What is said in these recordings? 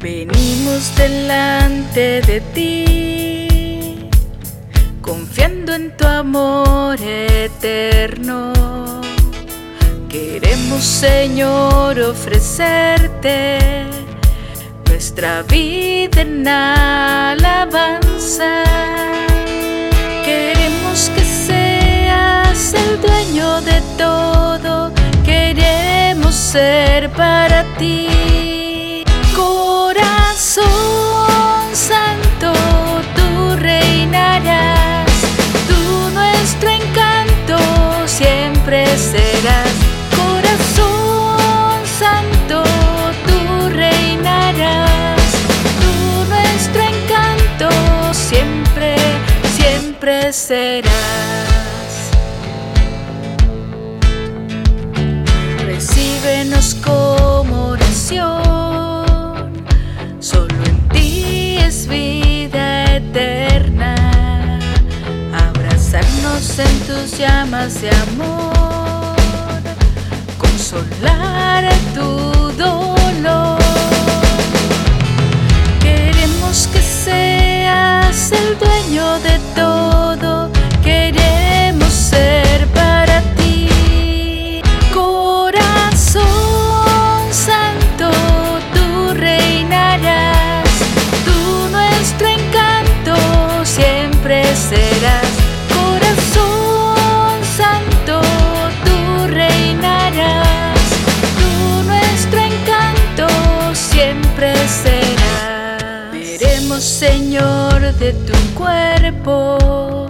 Venimos delante de ti, confiando en tu amor eterno. Queremos, Señor, ofrecerte nuestra vida en alabanza. Queremos que seas el dueño de todo, queremos ser para ti. Serás. Recíbenos como oración, solo en ti es vida eterna. Abrazarnos en tus llamas de amor, consolar tu dolor. Queremos que seas el dueño de todo, Señor, de tu cuerpo,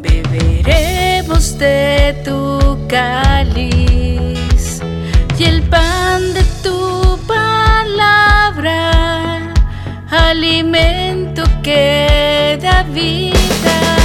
beberemos de tu cáliz y el pan de tu palabra, alimento que da vida.